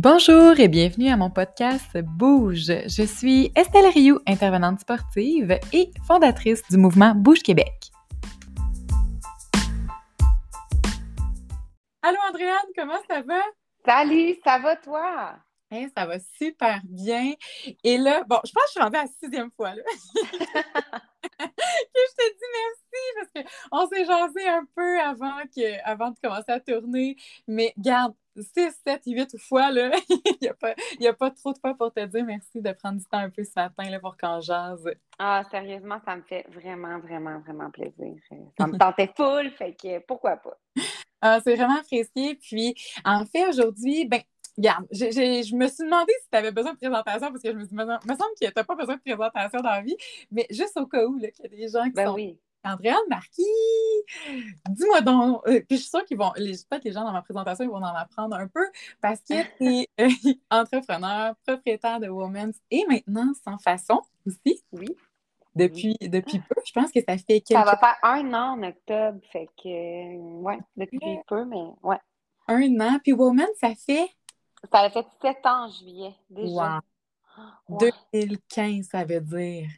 Bonjour et bienvenue à mon podcast Bouge. Je suis Estelle Rioux, intervenante sportive et fondatrice du mouvement Bouge Québec. Allô Andréane, comment ça va? Salut, ça va toi? ça va super bien. Et là, bon, je pense que je suis rendue à la sixième fois là. que je te dis merci parce qu'on s'est jasé un peu avant, que, avant de commencer à tourner. Mais garde, 6, 7, 8 fois, là, il n'y a, pas, a pas trop de fois pour te dire merci de prendre du temps un peu ce matin là, pour qu'on jase. Ah, sérieusement, ça me fait vraiment, vraiment, vraiment plaisir. Ça me tentait full, fait que pourquoi pas? Ah, c'est vraiment apprécié. Puis, en fait, aujourd'hui, ben, regarde, je me suis demandé si tu avais besoin de présentation parce que je me suis me semble que tu n'as pas besoin de présentation dans la vie, mais juste au cas où, qu'il y a des gens qui ben sont. Oui. Andréane Marquis, dis-moi donc, euh, puis je suis sûre qu'ils vont, peut-être les gens dans ma présentation, ils vont en apprendre un peu parce que tu es euh, entrepreneur, propriétaire de Women's et maintenant sans façon aussi. Oui. Depuis, depuis peu, je pense que ça fait quelques... Ça va faire un an en octobre, fait que, ouais, depuis peu, mais ouais. Un an, puis Women's, ça fait... Ça a fait sept ans en juillet, déjà. Wow. 2015, ça veut dire.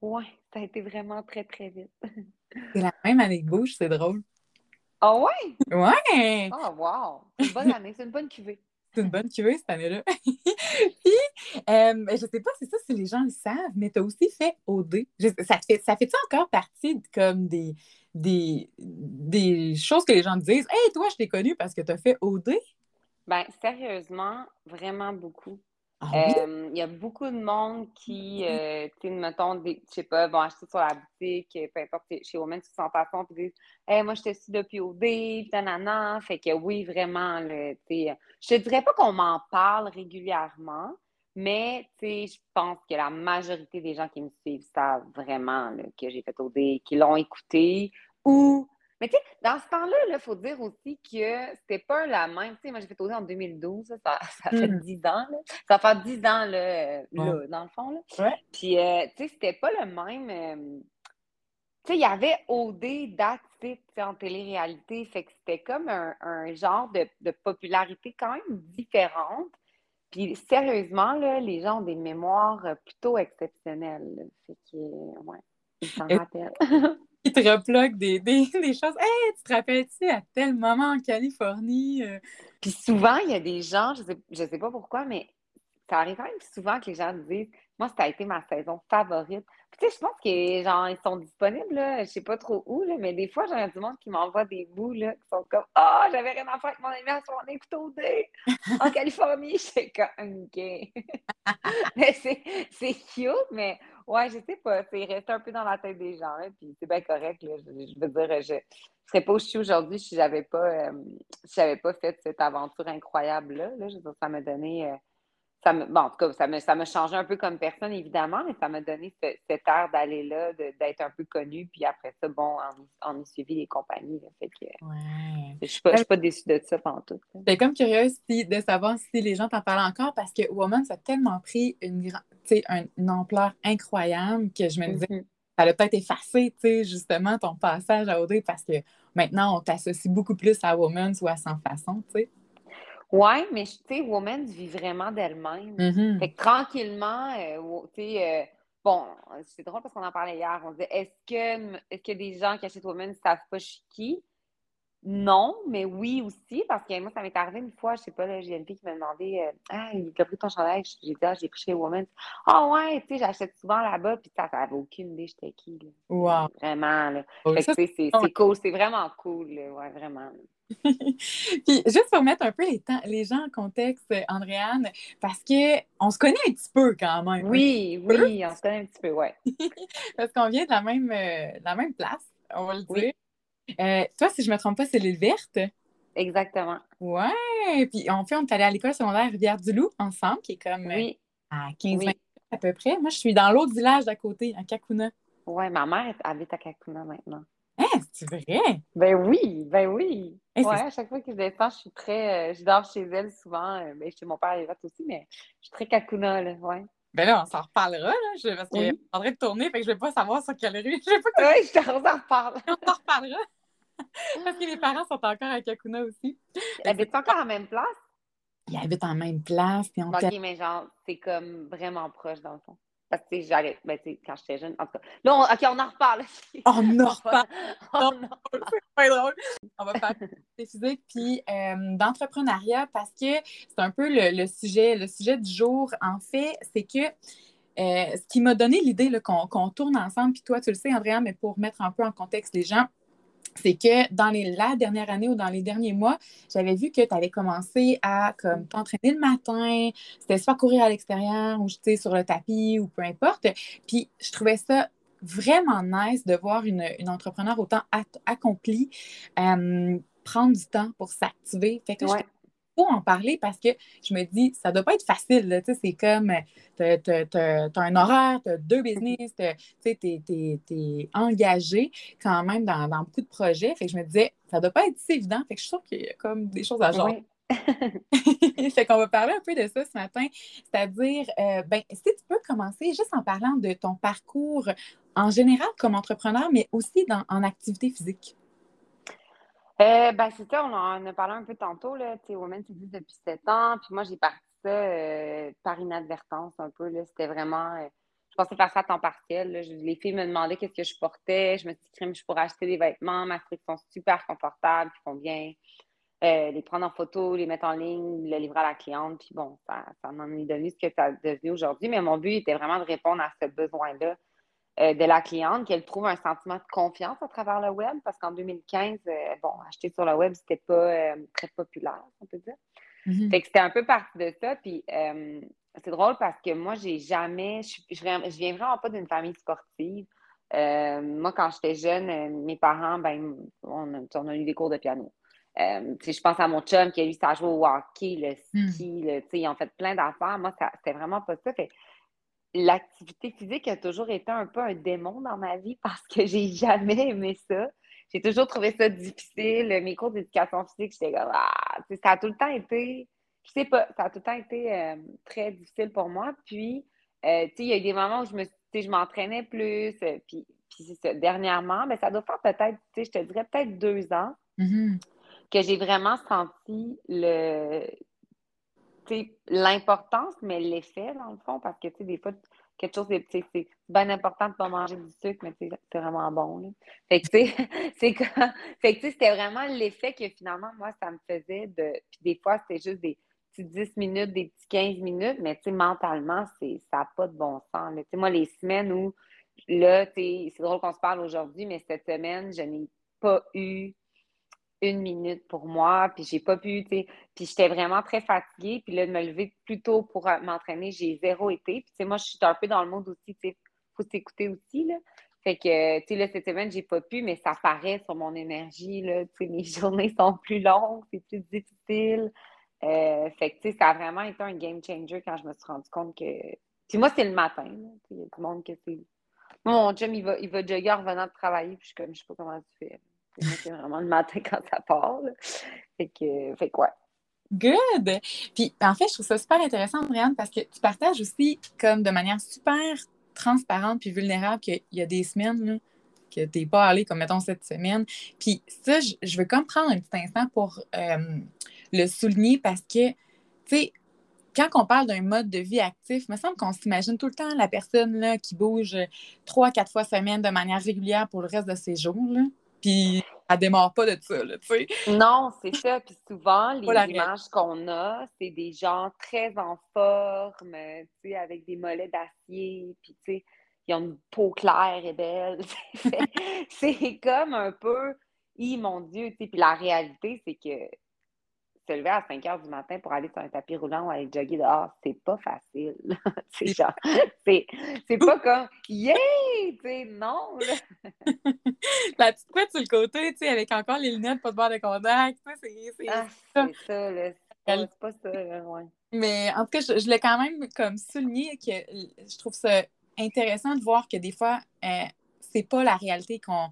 Ouais, ça a été vraiment très, très vite. C'est la même année que Bouche, c'est drôle. Ah oh, ouais? Ouais! Oh wow! C'est une bonne année, c'est une bonne cuvée. C'est une bonne cuvée cette année-là. Puis, euh, je sais pas si ça, si les gens le savent, mais tu as aussi fait OD. ça fait ça fait encore partie comme des, des, des choses que les gens disent? Hey, toi, je t'ai connu parce que tu as fait OD? Ben, sérieusement, vraiment beaucoup. Ah il y a beaucoup de monde qui, euh, tu sais, mettons, je sais pas, vont acheter sur la boutique, peu importe, chez Women, sont façon, puis disent Hey, moi, je te suis depuis OD, puis nanana. Fait que oui, vraiment, tu sais, je te dirais pas qu'on m'en parle régulièrement, mais tu sais, je pense que la majorité des gens qui me suivent savent vraiment que j'ai fait OD, qui l'ont écouté ou mais tu sais, dans ce temps-là, il faut dire aussi que c'était pas la même. Tu sais, moi, j'ai fait OD en 2012, ça, ça fait 10 hmm. ans. Là. Ça fait 10 ans, là, là dans le fond. Là. Ouais. Puis, euh, tu sais, c'était pas le même. Euh, tu sais, il y avait OD, That's en télé-réalité. Fait que c'était comme un, un genre de, de, popularité quand même différente. Puis, sérieusement, là, les gens ont des mémoires plutôt exceptionnelles. Fait que, ouais, ils s'en rappellent. qui te replogue des, des, des, choses. Hey, tu te rappelles-tu à tel moment en Californie? Euh? Puis souvent, il y a des gens, je sais, je sais pas pourquoi, mais ça arrive quand même souvent que les gens disent Moi, ça a été ma saison favorite. Puis, tu sais, je pense que genre, ils sont disponibles, là, je sais pas trop où, là, mais des fois, j'ai du monde qui m'envoie des bouts là, qui sont comme Ah, oh, j'avais rien à faire avec mon ami à son écoute au dé en Californie. Je suis comme OK. mais c'est cute, mais Ouais, je sais pas. C'est resté un peu dans la tête des gens, puis c'est bien correct. Là. Je, veux dire, je ne serais pas aussi aujourd'hui si j'avais pas, euh, si pas fait cette aventure incroyable-là. Là. ça m'a donné. Euh, ça me, bon, en tout cas, ça me, ça m'a changé un peu comme personne, évidemment, mais ça m'a donné cette air d'aller là, d'être un peu connu, puis après ça, bon, on, a suivi les compagnies. fait que, ouais. Je ne suis, pas déçue de ça pendant tout. J'étais comme curieuse de savoir si les gens t'en parlent encore, parce que Woman, ça a tellement pris une, une ampleur incroyable que je me disais, mm-hmm. ça a peut-être effacé, justement, ton passage à OD, parce que maintenant, on t'associe beaucoup plus à Woman ou à Sans Façon, tu sais. Oui, mais tu sais, Woman vit vraiment d'elle-même. Mm-hmm. Fait que tranquillement, euh, tu sais, euh, bon, c'est drôle parce qu'on en parlait hier. On disait, est-ce que, est-ce que des gens qui achètent Woman ne savent pas qui? Non, mais oui aussi, parce que moi, ça m'est arrivé une fois, je sais pas, une fille qui m'a demandé euh, Ah, il a pris ton chandail? J'ai dit Ah, j'ai pris chez Woman. Ah ouais, tu sais, j'achète souvent là-bas, puis ça, ça avait aucune idée j'étais qui. Là. Wow. Vraiment, là. fait que, c'est, c'est cool, c'est vraiment cool, là. ouais, vraiment. Puis juste pour mettre un peu les, temps, les gens en contexte, Andréane, parce qu'on se connaît un petit peu quand même. Hein. Oui, oui, on se connaît un petit peu, ouais. parce qu'on vient de la même, euh, la même place, on va le dire. Euh, toi, si je ne me trompe pas, c'est l'île verte? Exactement. Ouais. Puis en fait, on est allé à l'école secondaire Rivière-du-Loup ensemble, qui est comme oui. à 15 minutes à peu près. Moi, je suis dans l'autre village d'à côté, à Kakuna. Ouais, ma mère habite à Kakuna maintenant. Hein, c'est vrai? Ben oui, ben oui. ouais, à chaque fois que je descends, je suis très. Euh, je dors chez elle souvent. Euh, ben, chez mon père, il reste aussi, mais je suis très Kakuna, là, ouais. Ben là, on s'en reparlera, là, parce qu'il est en train de tourner, fait que je vais pas savoir sur quelle rue. Je vais pas Oui, je t'en reparle. on s'en reparlera. parce que les parents sont encore à Kakuna aussi. Est encore la même place? ils habitent en même place. Puis on OK, mais genre, c'est comme vraiment proche dans le fond. Parce que, j'allais, ben, quand j'étais jeune, en tout cas. Là, on, OK, on en reparle. on en reparle. c'est pas drôle. On va faire des physiques puis euh, d'entrepreneuriat parce que c'est un peu le, sujet, le sujet du jour. En fait, c'est que euh, ce qui m'a donné l'idée qu'on tourne ensemble, puis toi, tu le sais, Andrea, mais pour mettre un peu en contexte les gens, c'est que dans la dernière année ou dans les derniers mois, j'avais vu que tu avais commencé à comme t'entraîner le matin, c'était soit courir à l'extérieur ou sur le tapis ou peu importe. Puis je trouvais ça vraiment nice de voir une, entrepreneur autant accomplie euh, prendre du temps pour s'activer. En parler parce que je me dis, ça doit pas être facile. C'est comme, tu as, un horaire, tu as deux business, tu es, engagé quand même dans, beaucoup de projets. Fait que je me disais, ça doit pas être si évident. Fait que je suis sûre qu'il y a comme des choses à genre. fait qu'on va parler un peu de ça ce matin. C'est-à-dire, euh, ben, si tu peux commencer juste en parlant de ton parcours en général comme entrepreneur, mais aussi dans, en activité physique? Euh, ben, c'est ça, on en a parlé un peu tantôt, là. Women dit depuis sept ans. Puis moi, j'ai parti ça euh, par inadvertance un peu, là. C'était vraiment. Euh, je pensais faire ça à temps partiel. les filles me demandaient qu'est-ce que je portais. Je me suis dit, je pourrais acheter des vêtements. Ma frites sont super confortables, ils font bien. les prendre en photo, les mettre en ligne, les livrer à la cliente. Puis bon, ça, ça m'en est devenu ce que ça a devenu aujourd'hui. Mais mon but était vraiment de répondre à ce besoin-là euh, de la cliente, qu'elle trouve un sentiment de confiance à travers le web, parce qu'en 2015, euh, bon, acheter sur le web, c'était pas euh, très populaire, on peut dire. Mm-hmm. Fait que c'était un peu parti de ça. Puis c'est drôle parce que moi, j'ai jamais, je, je, viens vraiment pas d'une famille sportive. moi, quand j'étais jeune, mes parents, ben, on a, eu des cours de piano. je pense à mon chum qui a eu ça jouer au hockey, le mm. ski, ils ont fait plein d'affaires. Moi, c'était vraiment pas ça. Fait, l'activité physique a toujours été un peu un démon dans ma vie parce que j'ai jamais aimé ça. J'ai toujours trouvé ça difficile. Mes cours d'éducation physique, j'étais comme ah, ça a tout le temps été, je sais pas, ça a tout le temps été euh, très difficile pour moi. Puis, euh, tu sais, il y a eu des moments où je me je m'entraînais plus. Euh, puis, puis ça. Dernièrement, mais ça doit faire peut-être, tu sais, je te dirais peut-être deux ans mm-hmm. que j'ai vraiment senti le, l'importance, mais l'effet, dans le fond, parce que, tu sais, des fois, quelque chose, c'est bien important de ne pas manger du sucre, mais c'est vraiment bon. Fait que, tu sais, c'était vraiment l'effet que finalement, moi, ça me faisait de. Puis des fois, c'était juste des petits 10 minutes, des petits 15 minutes, mais tu sais, mentalement, ça n'a pas de bon sens. Tu sais, moi, les semaines où, là, tu c'est drôle qu'on se parle aujourd'hui, mais cette semaine, je n'ai pas eu une minute pour moi, puis j'ai pas pu, tu sais, puis j'étais vraiment très fatiguée, puis là, de me lever plus tôt pour euh, m'entraîner, j'ai zéro été, puis tu sais, moi, je suis un peu dans le monde aussi, tu sais, faut s'écouter aussi, là. Fait que, tu sais, là, cette semaine, j'ai pas pu, mais ça paraît sur mon énergie, là, tu sais, mes journées sont plus longues, c'est plus difficile. Euh, fait que, tu sais, ça a vraiment été un game changer quand je me suis rendu compte que... Puis moi, c'est le matin, il y a le monde que c'est... Mon chum, il va, il va jogger en revenant de travailler, puis je suis comme, je sais pas comment tu fais. C'est vraiment le matin quand ça part. Fait que, fait quoi. Good! Puis, en fait, je trouve ça super intéressant, Brianne, parce que tu partages aussi, comme de manière super transparente puis vulnérable, qu'il y a des semaines là, que tu n'es pas allé, comme mettons cette semaine. Puis, ça, je, veux comme prendre un petit instant pour euh, le souligner parce que, tu sais, quand on parle d'un mode de vie actif, il me semble qu'on s'imagine tout le temps la personne là, qui bouge trois, quatre fois semaine de manière régulière pour le reste de ses jours. Là puis elle démarre pas de ça, tu sais. Non, c'est ça. Puis souvent, les images qu'on a, c'est des gens très en forme, tu sais, avec des mollets d'acier, puis tu sais, ils ont une peau claire et belle. c'est comme un peu, mon Dieu, tu sais. Puis la réalité, c'est que se lever à 5 heures du matin pour aller sur un tapis roulant ou aller jogger dehors, c'est pas facile. c'est genre, c'est pas comme yeah! Non! La petite couette sur le côté, tu sais, avec encore les lunettes, pas de barre de contact, c'est ah, ça. ça, là. C'est pas ça, là, ouais. Mais en tout cas, je, l'ai quand même comme souligné que je trouve ça intéressant de voir que des fois, euh, c'est pas la réalité qu'on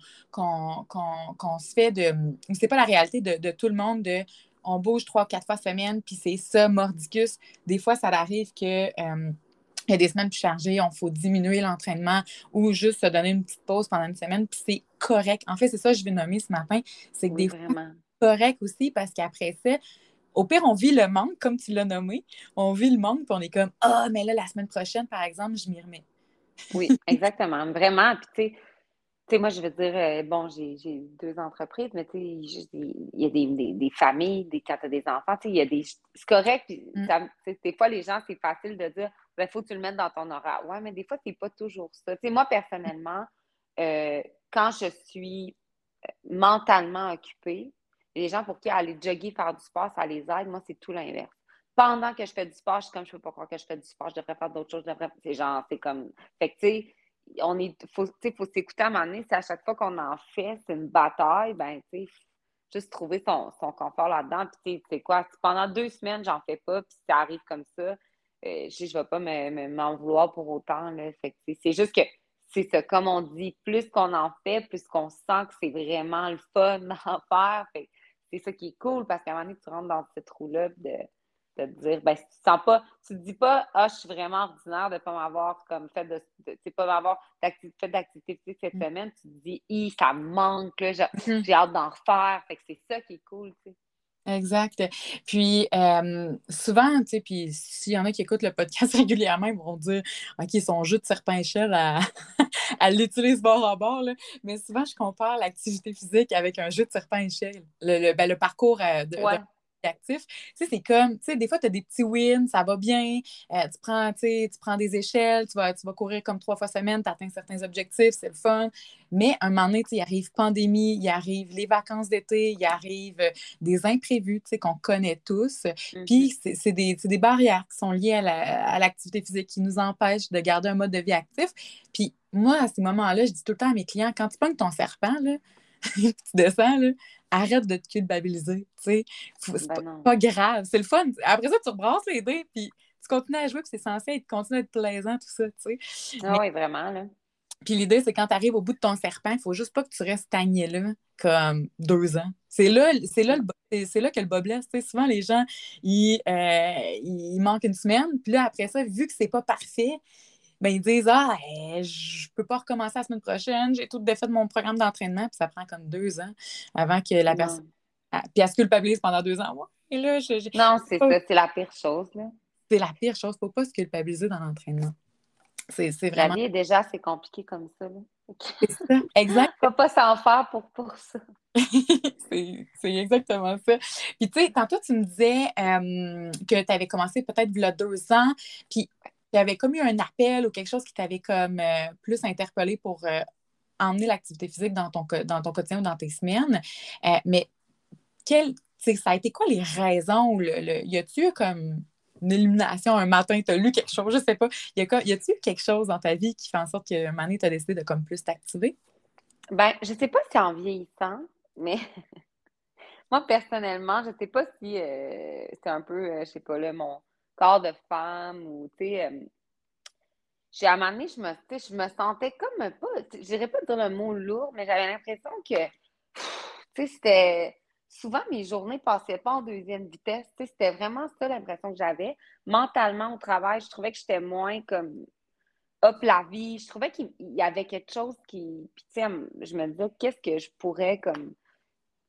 se fait de. C'est pas la réalité de, de, tout le monde de on bouge trois, quatre fois semaine, puis c'est ça, mordicus. Des fois, ça arrive que. Euh, il y a des semaines plus chargées, on faut diminuer l'entraînement ou juste se donner une petite pause pendant une semaine, puis c'est correct. En fait, c'est ça que je vais nommer ce matin. C'est que des fois, correct aussi parce qu'après ça, au pire, on vit le manque, comme tu l'as nommé. On vit le manque, puis on est comme Ah, mais là, la semaine prochaine, par exemple, je m'y remets. oui, exactement. Vraiment. Puis, tu sais, sais, moi, je veux dire, euh, bon, j'ai deux entreprises, mais tu sais, il y a des, des, familles, des, quand tu as des enfants, tu sais, il y a des. C'est correct, puis mm. des fois, les gens, c'est facile de dire, il ben, faut que tu le mettes dans ton horaire. Ouais, mais des fois, c'est pas toujours ça. Tu sais, moi, personnellement, euh, quand je suis euh, mentalement occupée, les gens pour qui aller jogger, faire du sport, ça les aide. Moi, c'est tout l'inverse. Pendant que je fais du sport, je suis comme, je peux pas croire que je fais du sport, je devrais faire d'autres choses, je devrais. C'est genre, c'est comme. Fait que, tu sais, on est, faut, faut s'écouter à un moment donné. Si à chaque fois qu'on en fait, c'est une bataille, ben, tu sais, juste trouver son, confort là-dedans. Puis, tu sais, quoi, pendant deux semaines, j'en fais pas, puis ça arrive comme ça, euh, je ne vais pas m'en vouloir pour autant. C'est juste que, c'est ça, comme on dit, plus qu'on en fait, plus qu'on sent que c'est vraiment le fun d'en faire. c'est ça qui est cool, parce qu'à un moment donné, tu rentres dans cette roue-là de de te dire, ben, si tu sens pas, tu te dis pas, ah, je suis vraiment ordinaire de ne pas m'avoir comme fait de, de pas m'avoir fait d'activité physique cette mm. semaine, tu te dis, hi, ça me manque, mm-hmm. j'ai hâte d'en refaire. Fait que c'est ça qui est cool, tu sais. Exact. Puis euh, souvent, tu sais, puis s'il y en a qui écoutent le podcast régulièrement, ils vont dire OK, son jeu de serpent-échelle, à, à l'utilise bord à bord. Là. Mais souvent, je compare l'activité physique avec un jeu de serpent-échelle. Le, ben, le, parcours euh, de, actif. Tu sais, c'est comme, tu sais, des fois, tu as des petits wins, ça va bien, euh, tu, prends, tu prends des échelles, tu vas, tu vas courir comme trois fois semaine, tu atteins certains objectifs, c'est le fun. Mais un moment donné, il arrive pandémie, il arrive les vacances d'été, il arrive euh, des imprévus, tu sais, qu'on connaît tous. Puis mm-hmm. c'est des, des, barrières qui sont liées à l'activité physique qui nous empêchent de garder un mode de vie actif. Puis moi, à ces moments-là, je dis tout le temps à mes clients, quand tu pognes ton serpent, là, tu descends, là, arrête de te culpabiliser. C'est ben pas, grave. C'est le fun. Après ça, tu rebrasses les dés, puis tu continues à jouer, puis c'est censé être, continuer à être plaisant, tout ça. Ah oui, vraiment. Là. Puis l'idée, c'est quand tu arrives au bout de ton serpent, il faut juste pas que tu restes stagné là comme deux ans. C'est là, c'est là, c'est là que le bas blesse. Souvent, les gens, ils, euh, ils manquent une semaine. Puis là, après ça, vu que c'est pas parfait, ben, ils disent Ah, je je peux pas recommencer la semaine prochaine, j'ai tout défait de mon programme d'entraînement, puis ça prend comme deux ans avant que la personne. Ah, puis elle se culpabilise pendant deux ans. moi Et là, je, Non, c'est ça, c'est la pire chose. Là. C'est la pire chose. Il ne faut pas se culpabiliser dans l'entraînement. C'est, vraiment. La vie, déjà, c'est compliqué comme ça. C'est ça, exact. faut pas s'en faire pour, pour ça. c'est, exactement ça. Puis, tu sais, tantôt, tu me disais euh, que tu avais commencé peut-être il y a deux ans. Puis, il y avait comme eu un appel ou quelque chose qui t'avait comme euh, plus interpellé pour euh, emmener l'activité physique dans ton, dans ton quotidien ou dans tes semaines. Euh, mais quel, ça a été quoi les raisons? Le, y a-tu comme une illumination un matin, tu as lu quelque chose, je sais pas. Y, a, y a-tu quelque chose dans ta vie qui fait en sorte qu'un moment donné, tu as décidé de comme plus t'activer? Ben, je sais pas si en vieillissant, mais moi, personnellement, je sais pas si c'est un peu, je sais pas, là, mon corps de femme ou, tu sais, euh, j'ai à un moment donné, je me, je me sentais comme pas, je dirais pas dire le mot lourd, mais j'avais l'impression que, tu sais, c'était, souvent mes journées passaient pas en deuxième vitesse, tu sais, c'était vraiment ça l'impression que j'avais. Mentalement, au travail, je trouvais que j'étais moins comme, hop, la vie, je trouvais qu'il y avait quelque chose qui, tu sais, je me disais, qu'est-ce que je pourrais comme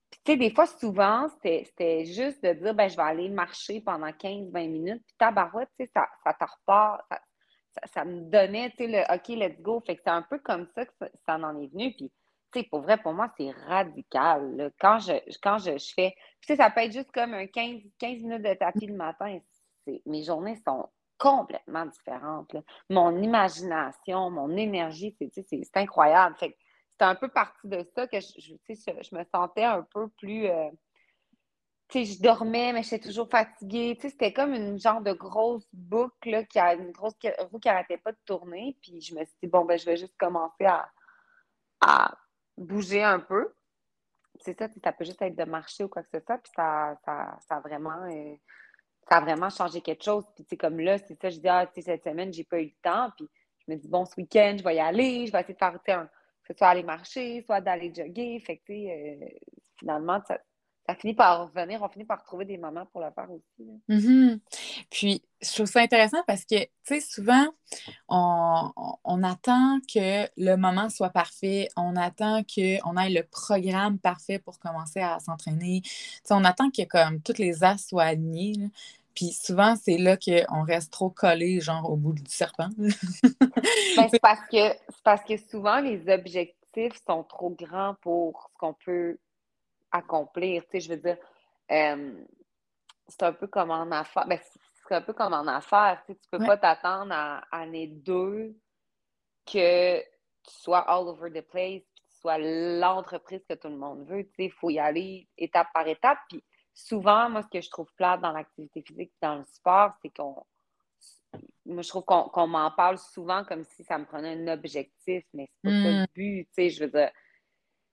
puis, tu sais, des fois, souvent, c'était juste de dire, ben, je vais aller marcher pendant 15-20 minutes. Puis, tabarouette, tu sais, ça, ça te repart. Ça, me donnait, tu sais, le OK, let's go. Fait que c'est un peu comme ça que ça, en est venu. Puis, tu sais, pour vrai, pour moi, c'est radical. Quand, je, quand je, fais. Tu sais, ça peut être juste comme un 15, 15 minutes de tapis le matin. Mes journées sont complètement différentes. Mon imagination, mon énergie, c'est incroyable. Fait que, c'est un peu parti de ça que je, je, me sentais un peu plus. Euh, tu sais, je dormais, mais j'étais toujours fatiguée. Tu sais, c'était comme une genre de grosse boucle, là, qui a une grosse roue qui n'arrêtait pas de tourner. Puis je me suis dit, bon, ben, je vais juste commencer à, à bouger un peu. C'est ça, ça peut juste être de marcher ou quoi que ce soit. Puis ça, ça, ça a vraiment. Euh, ça a vraiment changé quelque chose. Puis, tu sais, comme là, c'est ça, je dis, ah, tu sais, cette semaine, j'ai pas eu le temps. Puis, je me dis, bon, ce week-end, je vais y aller, je vais essayer de faire un, soit aller marcher, soit d'aller jogger. Fait euh, finalement, ça, finit par revenir, on finit par trouver des moments pour le faire aussi. Mm-hmm. Puis, je trouve ça intéressant parce que, tu sais, souvent, on, attend que le moment soit parfait, on attend qu'on ait le programme parfait pour commencer à s'entraîner. On attend que, comme, toutes les as soient alignés. Puis souvent, c'est là qu'on reste trop collé, genre au bout du serpent. Ben, c'est parce, que, parce que souvent, les objectifs sont trop grands pour ce qu'on peut accomplir. Tu sais, je veux dire, euh, c'est un peu comme en affaires. Ben, c'est un peu comme en affaires. Tu ne peux pas t'attendre à, année 2 que tu sois all over the place, que tu sois l'entreprise que tout le monde veut. Tu sais, il faut y aller étape par étape. Puis souvent, moi, ce que je trouve plate dans l'activité physique dans le sport, c'est qu'on. Moi, je trouve qu'on m'en parle souvent comme si ça me prenait un objectif, mais c'est pas ça le hmm. but. Tu sais, je veux dire,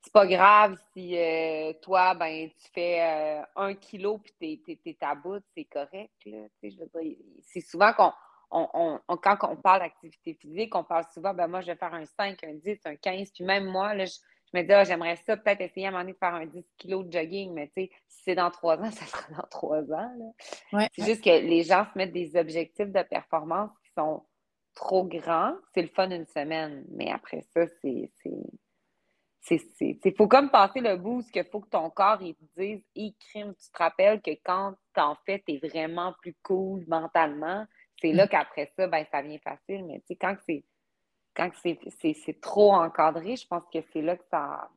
c'est pas grave si euh, toi, ben, tu fais euh, un kilo puis t'es, t'es, à bout, c'est correct. Là, je veux dire, c'est souvent qu'on, on, on, quand on parle d'activité physique, on parle souvent, ben moi, je vais faire un 5, un 10, un 15, puis même moi, là, je, me dis, ah, j'aimerais ça peut-être essayer à un moment donné de faire un 10 kilos de jogging, mais tu sais, si c'est dans trois ans, ça sera dans trois ans. C'est juste que les gens se mettent des objectifs de performance qui sont trop grands. C'est le fun une semaine, mais après ça, c'est il faut comme passer le bout, qu'il faut que ton corps il te dise, et crime, tu te rappelles que quand t'en fais, t'es vraiment plus cool mentalement. C'est là mm. qu'après ça, ben, ça vient facile. Mais tu sais, quand c'est quand c'est trop encadré, je pense que c'est là que ça,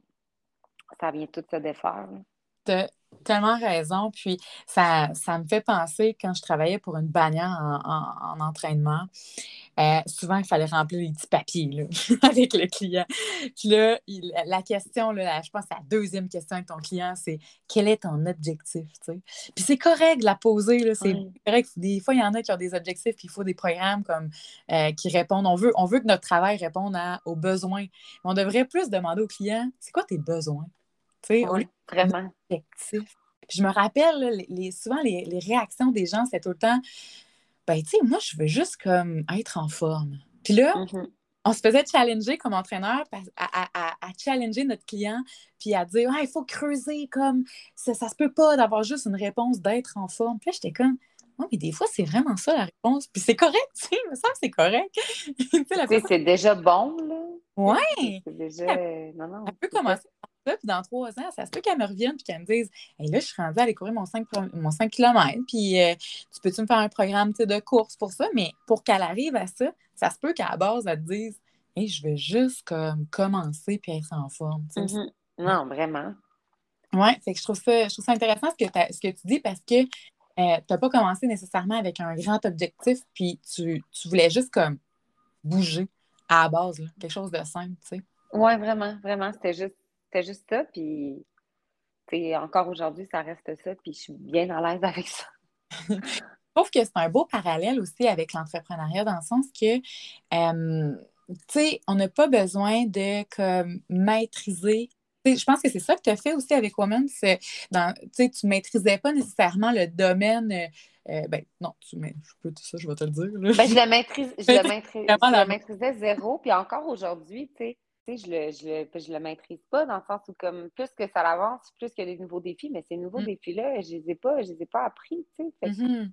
vient tout se défaire. As tellement raison. Puis ça, ça me fait penser quand je travaillais pour une bannière en entraînement. Euh, souvent, il fallait remplir les petits papiers là, avec le client. Puis là, la question, là, je pense la deuxième question avec ton client, c'est quel est ton objectif? Puis c'est correct de la poser. C'est correct. Des fois, il y en a qui ont des objectifs, puis il faut des programmes comme euh, qui répondent. On veut, on veut que notre travail réponde aux besoins. on devrait plus demander au client c'est quoi tes besoins? Oui, vraiment. Puis je me rappelle, les, souvent, les, les réactions des gens, c'est tout le temps ben, tu sais, moi, je veux juste comme être en forme. Puis là, mm-hmm. on se faisait challenger comme entraîneur à, challenger notre client, puis à dire, ah, il faut creuser comme ça, ça se peut pas d'avoir juste une réponse d'être en forme. Puis là, j'étais comme, oui, mais des fois, c'est vraiment ça la réponse. Puis c'est correct, tu sais, ça, c'est correct. tu sais, c'est déjà bon, là. Oui. C'est déjà. Non, non. Elle peut commencer puis dans trois ans, ça se peut qu'elle me revienne puis qu'elle me dise hey, là, je suis rendue à aller courir mon 5, mon 5 km, puis euh, tu peux-tu me faire un programme de course pour ça? Mais pour qu'elle arrive à ça, ça se peut qu'à la base, elle te dise hey, je vais juste comme commencer puis être en forme. Mm-hmm. Non, vraiment. Oui, c'est que je trouve ça, je trouve ça intéressant ce que, ce que tu dis parce que euh, tu n'as pas commencé nécessairement avec un grand objectif, puis tu, tu voulais juste comme bouger à la base, quelque chose de simple, tu sais. Oui, vraiment, vraiment. C'était juste c'était juste ça, puis encore aujourd'hui, ça reste ça, puis je suis bien à l'aise avec ça. je trouve que c'est un beau parallèle aussi avec l'entrepreneuriat dans le sens que, tu sais, on n'a pas besoin de comme, maîtriser je pense que c'est ça que tu as fait aussi avec Women. Tu ne maîtrisais pas nécessairement le domaine. Euh, euh, ben, non, tu, mais, je peux tout ça, je vais te le dire. Ben, je le, maîtrise, je le maîtrisais zéro, puis encore aujourd'hui, tu sais, je le, je, le, maîtrise pas dans le sens où comme plus que ça avance, plus qu'il y a des nouveaux défis, mais ces nouveaux mm. défis-là, je les ai pas, je les ai pas appris, tu sais. Mm-hmm.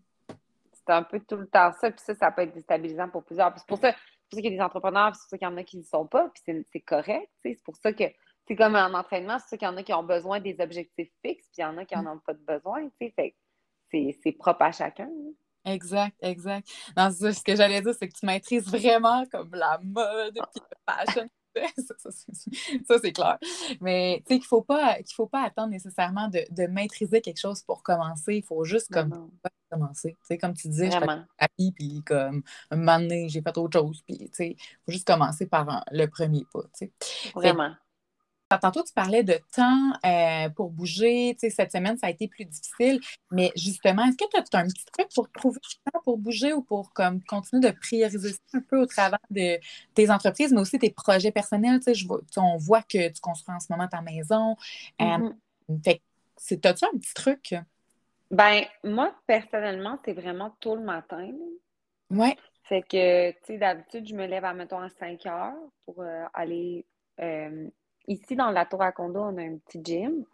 C'est un peu tout le temps ça, puis ça, ça peut être déstabilisant pour plusieurs. c'est pour ça, qu'il y a des entrepreneurs, c'est pour ça qu'il y en a qui ne sont pas, puis c'est correct, tu sais. C'est pour ça que c'est comme en entraînement, c'est ça qu'il y en a qui ont besoin des objectifs fixes, puis il y en a qui n'en ont pas de besoin, tu sais. c'est propre à chacun. Exact, exact. ce que j'allais dire, c'est que tu maîtrises vraiment comme la mode, puis le fashion, ça, c'est clair. Mais tu sais qu'il ne faut, pas, qu'il faut pas attendre nécessairement de, de, maîtriser quelque chose pour commencer. Il faut juste comme, commencer. Tu sais, comme tu disais, je fais puis comme un moment donné, j'ai fait autre chose. Puis, tu sais, il faut juste commencer par le premier pas. Tu sais. Vraiment. Tantôt, tu parlais de temps euh, pour bouger. Tu sais, cette semaine, ça a été plus difficile. Mais justement, est-ce que tu as, un petit truc pour trouver du temps pour bouger ou pour comme, continuer de prioriser un peu au travers de tes entreprises, mais aussi tes projets personnels? Tu sais, je on voit que tu construis en ce moment ta maison. Euh, mm-hmm. fait as-tu un petit truc? Ben, moi, personnellement, c'est vraiment tôt le matin. Oui. Fait que, tu sais, d'habitude, je me lève à, mettons, à 5 heures pour euh, aller Ici, dans la tour à condo, on a un petit gym.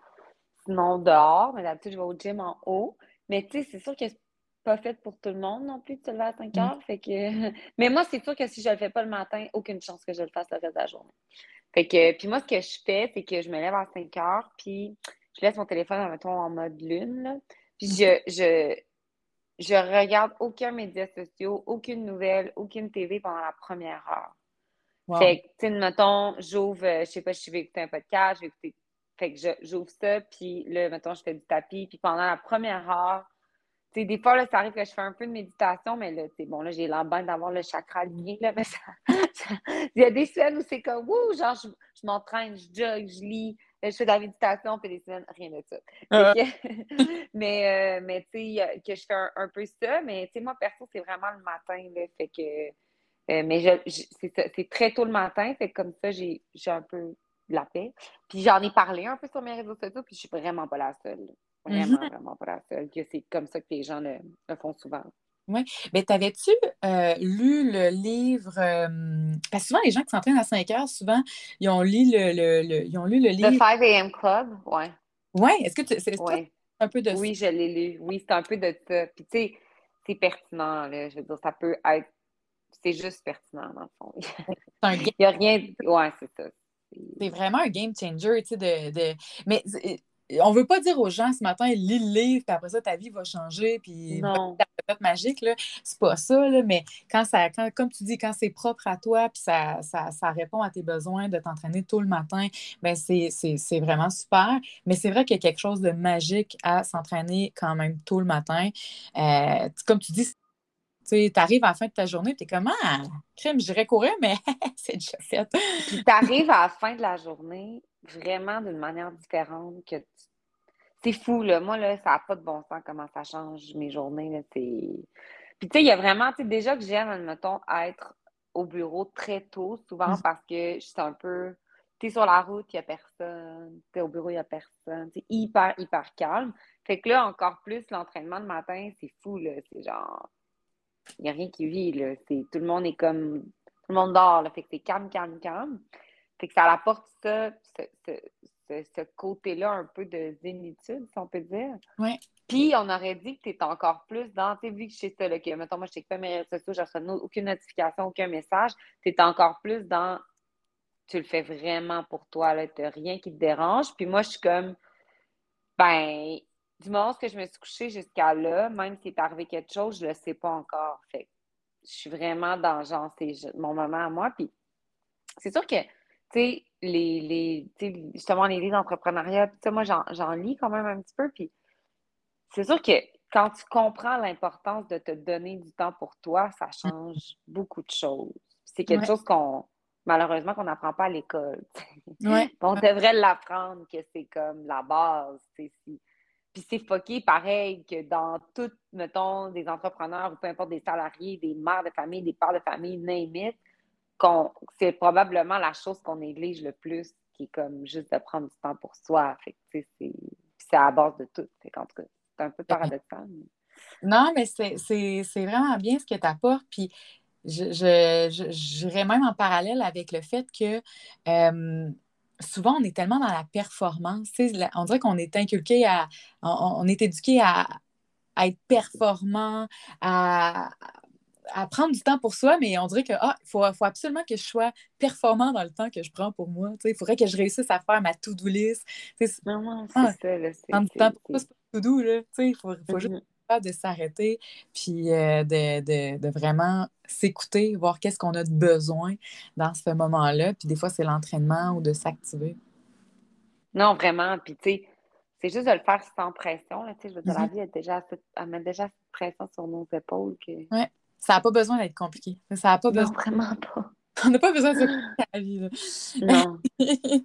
sinon dehors, mais d'habitude, je vais au gym en haut. Mais tu sais, c'est sûr que c'est pas fait pour tout le monde non plus de se lever à 5 heures. Fait que... mais moi, c'est sûr que si je le fais pas le matin, aucune chance que je le fasse le reste de la journée. Fait que, puis moi, ce que je fais, c'est que je me lève à 5 heures, puis je laisse mon téléphone, mettons, en mode lune. Puis je, je, je regarde aucun média social, aucune nouvelle, aucune TV pendant la première heure. Fait que, tu sais, mettons, j'ouvre, euh, je sais pas, je vais écouter un podcast, je vais écouter. Fait que j'ouvre ça, puis là, mettons, je fais du tapis, puis pendant la première heure, tu sais, des fois, là, ça arrive que je fais un peu de méditation, mais là, c'est bon, là, j'ai l'embête d'avoir le chakra aligné, là, mais ça, il y a des semaines où c'est comme, ouh, genre, je, je m'entraîne, je jogue, je lis, je fais de la méditation, puis des semaines, rien de ça. Ah. mais, euh, mais tu sais, que je fais un, peu ça, mais tu sais, moi, perso, c'est vraiment le matin, là, fait que, euh, mais c'est très tôt le matin, fait comme ça, j'ai un peu la paix. Puis j'en ai parlé un peu sur mes réseaux sociaux, puis je suis vraiment pas la seule. Vraiment, mm-hmm. vraiment pas la seule. Que c'est comme ça que les gens le, font souvent. Oui. Mais t'avais-tu euh, lu le livre? Euh, parce que souvent, les gens qui s'entraînent à 5 heures, souvent, ils ont lu le, le, ils ont lu le livre. The 5 a.m. Club, oui. Oui, est-ce que c'est un peu de Oui, je l'ai lu. Oui, c'est un peu de ça. Puis, tu sais, c'est pertinent, là. Je veux dire, ça peut être. C'est juste pertinent, dans le fond. Il n'y a rien. Ouais, c'est ça. C'est vraiment un game changer, tu sais, de, de... Mais on veut pas dire aux gens ce matin, lis le livre, puis après ça, ta vie va changer, puis non. magique, là. C'est pas ça, là, mais quand ça, quand, comme tu dis, quand c'est propre à toi, puis ça, ça, répond à tes besoins de t'entraîner tôt le matin, ben c'est vraiment super. Mais c'est vrai qu'il y a quelque chose de magique à s'entraîner quand même tôt le matin. Euh, comme tu dis, tu arrives à la fin de ta journée, tu es comme Ah, j'irais courir, mais c'est déjà fait. Puis tu arrives à la fin de la journée vraiment d'une manière différente que c'est fou, là. Moi, là, ça n'a pas de bon sens comment ça change mes journées. Là. Puis, tu sais, il y a vraiment, tu sais, déjà que j'aime, admettons, être au bureau très tôt, souvent mm. parce que je suis un peu. Tu es sur la route, il n'y a personne. Tu es au bureau, il n'y a personne. C'est hyper, hyper calme. Fait que là, encore plus, l'entraînement de matin, c'est fou, là. C'est genre. Il n'y a rien qui vit, là. Tout le monde est comme. Tout le monde dort, là. Fait que c'est calme, calme, calme. Fait que ça apporte ça, ce, côté-là un peu de zénitude, si on peut dire. Oui. Puis, on aurait dit que tu es encore plus dans, tu sais, vu que je sais ça, là, que, mettons, moi, je sais pas mes réseaux sociaux, je reçois aucune notification, aucun message, tu es encore plus dans, tu le fais vraiment pour toi, là, tu rien qui te dérange. Puis moi, je suis comme, ben, du moment que je me suis couchée jusqu'à là, même s'il est arrivé quelque chose, je le sais pas encore. Fait je suis vraiment dans, genre, c'est mon moment à moi. Puis, c'est sûr que tu sais, les, les justement, les livres d'entrepreneuriat, moi, j'en lis quand même un petit peu. Puis c'est sûr que quand tu comprends l'importance de te donner du temps pour toi, ça change beaucoup de choses. C'est quelque chose qu'on, malheureusement, qu'on n'apprend pas à l'école. On devrait l'apprendre que c'est comme la base. Si. Puis c'est foqué pareil que dans tout, mettons, des entrepreneurs ou peu importe des salariés, des mères de famille, des pères de famille, name it, c'est probablement la chose qu'on néglige le plus, qui est comme juste de prendre du temps pour soi. C'est à la base de tout. c'est un peu paradoxal. Non, mais c'est vraiment bien ce que tu apportes. Puis je, j'irais même en parallèle avec le fait que euh, souvent, on est tellement dans la performance. On dirait qu'on est inculqué à. On, est éduqué à, à, être performant, à, à prendre du temps pour soi, mais on dirait que ah, faut, faut absolument que je sois performant dans le temps que je prends pour moi. Il faudrait que je réussisse à faire ma to-do list. Non, c'est ah, ça. Là, prendre du temps pour c'est pas to-do. Il faut, faut juste mm-hmm. De s'arrêter, puis euh, de, de, de, vraiment s'écouter, voir qu'est-ce qu'on a de besoin dans ce moment-là. Puis des fois, c'est l'entraînement ou de s'activer. Non, vraiment. Puis tu sais, c'est juste de le faire sans pression. Là, je veux dire, la mm-hmm. vie, elle, déjà, elle met déjà cette pression sur nos épaules. Que... Ouais. Ça n'a pas besoin d'être compliqué. Ça a pas besoin. vraiment pas. On n'a pas besoin de se la vie. Non.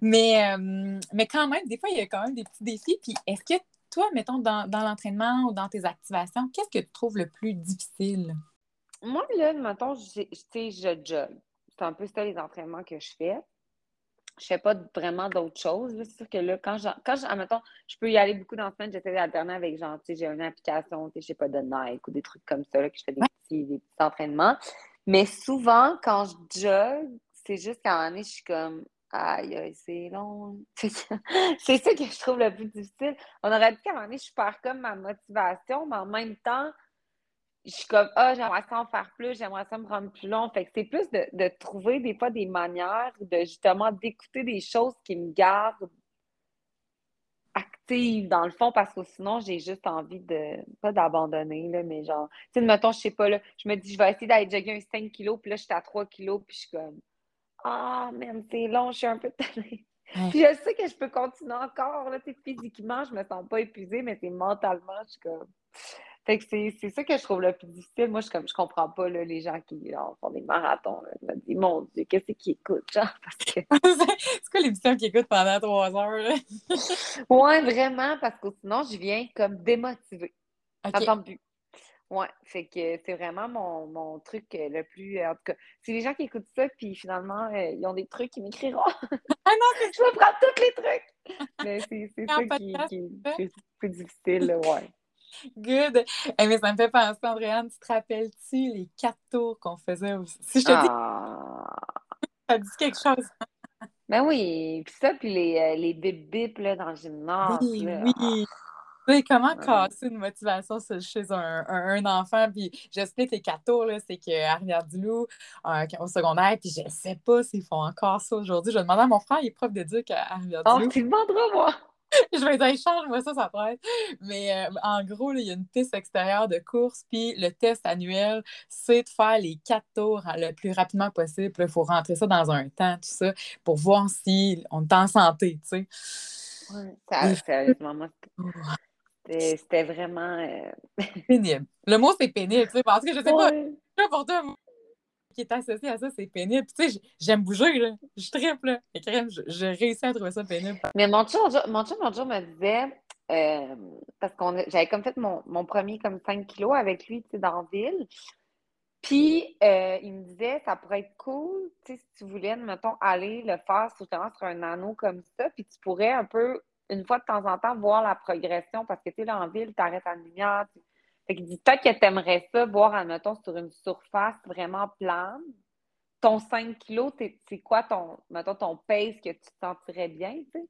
mais, euh, mais quand même, des fois, il y a quand même des petits défis. Puis est-ce que toi, mettons, dans, dans l'entraînement ou dans tes activations, qu'est-ce que tu trouves le plus difficile? Moi, là, mettons, je, je jogue. C'est un peu ça les entraînements que je fais je fais pas vraiment d'autres choses. C'est sûr que là, quand je, quand je peux y aller beaucoup dans le semaine, j'essaie d'alterner avec genre, tu sais, j'ai une application, tu sais, je sais pas, de Nike ou des trucs comme ça, là, que je fais des petits, des petits entraînements. Mais souvent, quand je jogue, c'est juste qu'à un moment donné, je suis comme, Aïe, c'est long. C'est ça que je trouve le plus difficile. On aurait dit qu'à un moment donné, je perds comme ma motivation, mais en même temps, je suis comme, ah, j'aimerais ça en faire plus, j'aimerais ça me rendre plus long. Fait que c'est plus de, de, trouver des fois des manières de justement d'écouter des choses qui me gardent active dans le fond parce que sinon j'ai juste envie de pas d'abandonner là mais genre tu sais mettons je sais pas là je me dis je vais essayer d'aller jogger un 5 kilos puis là je suis à 3 kilos puis je suis comme ah même c'est long je suis un peu tannée puis je sais que je peux continuer encore là physiquement je me sens pas épuisée mais c'est mentalement je suis comme fait que c'est ça que je trouve le plus difficile. Moi, je, comme, je comprends pas là, les gens qui font des marathons. Je me dis, mon Dieu, qu'est-ce qu'ils écoutent, genre? Parce que... c'est quoi l'émission qu'ils écoutent pendant trois heures? ouais, vraiment, parce que sinon, je viens comme démotivée. Okay. Ça plus. Ouais, fait que c'est vraiment mon, mon, truc euh, le plus. En tout cas, c'est les gens qui écoutent ça, puis finalement, euh, ils ont des trucs qui m'écriront. ah non, je vais prendre tous les trucs! Mais c'est ça qui, qui, qui, est plus difficile, ouais. Good. Eh, mais ça me fait penser, Andréane, tu te rappelles-tu les quatre tours qu'on faisait aussi? Si je te dis, ah. ça dit quelque chose? Ben oui, puis ça, puis les, euh, les bip bip là, dans le gymnase. Oui, oui. Ah. comment casser une motivation chez un, un, enfant? Puis j'explique les quatre tours, c'est qu'à Rivière-du-Loup, euh, au secondaire, puis je ne sais pas s'ils font encore ça aujourd'hui. Je vais demander à mon frère, il est prof d'éduc à Rivière-du-Loup. Oh, tu demanderas, moi! je vais dire, change-moi ça, ça pourrait être. Mais euh, en gros, il y a une piste extérieure de course, puis le test annuel, c'est de faire les quatre tours le plus rapidement possible. Il faut rentrer ça dans un temps, tout ça, pour voir si on est en santé, tu sais. Ouais, sérieusement, moi, c'était vraiment... Euh, pénible. Le mot, c'est pénible, tu sais, parce que je sais pas, pour toi, qui est associé à ça, c'est pénible. tu sais, j'aime bouger, là. Je triple, là. Et crème, j'ai réussi à trouver ça pénible. Mais mon chum, mon chum, jour, me disait, euh, parce que j'avais comme fait mon, mon, premier comme 5 kilos avec lui, tu sais, dans la ville. Puis, euh, il me disait, ça pourrait être cool, tu sais, si tu voulais, mettons, aller le faire justement sur un anneau comme ça, puis tu pourrais un peu, une fois de temps en temps, voir la progression, parce que, tu sais, là, en ville, tu arrêtes à lumière, tu fait qu'il dit peut-être que tu aimerais ça, voir, admettons, sur une surface vraiment plane. Ton 5 kilos, c'est quoi ton, mettons, ton pace que tu te sentirais bien, tu sais?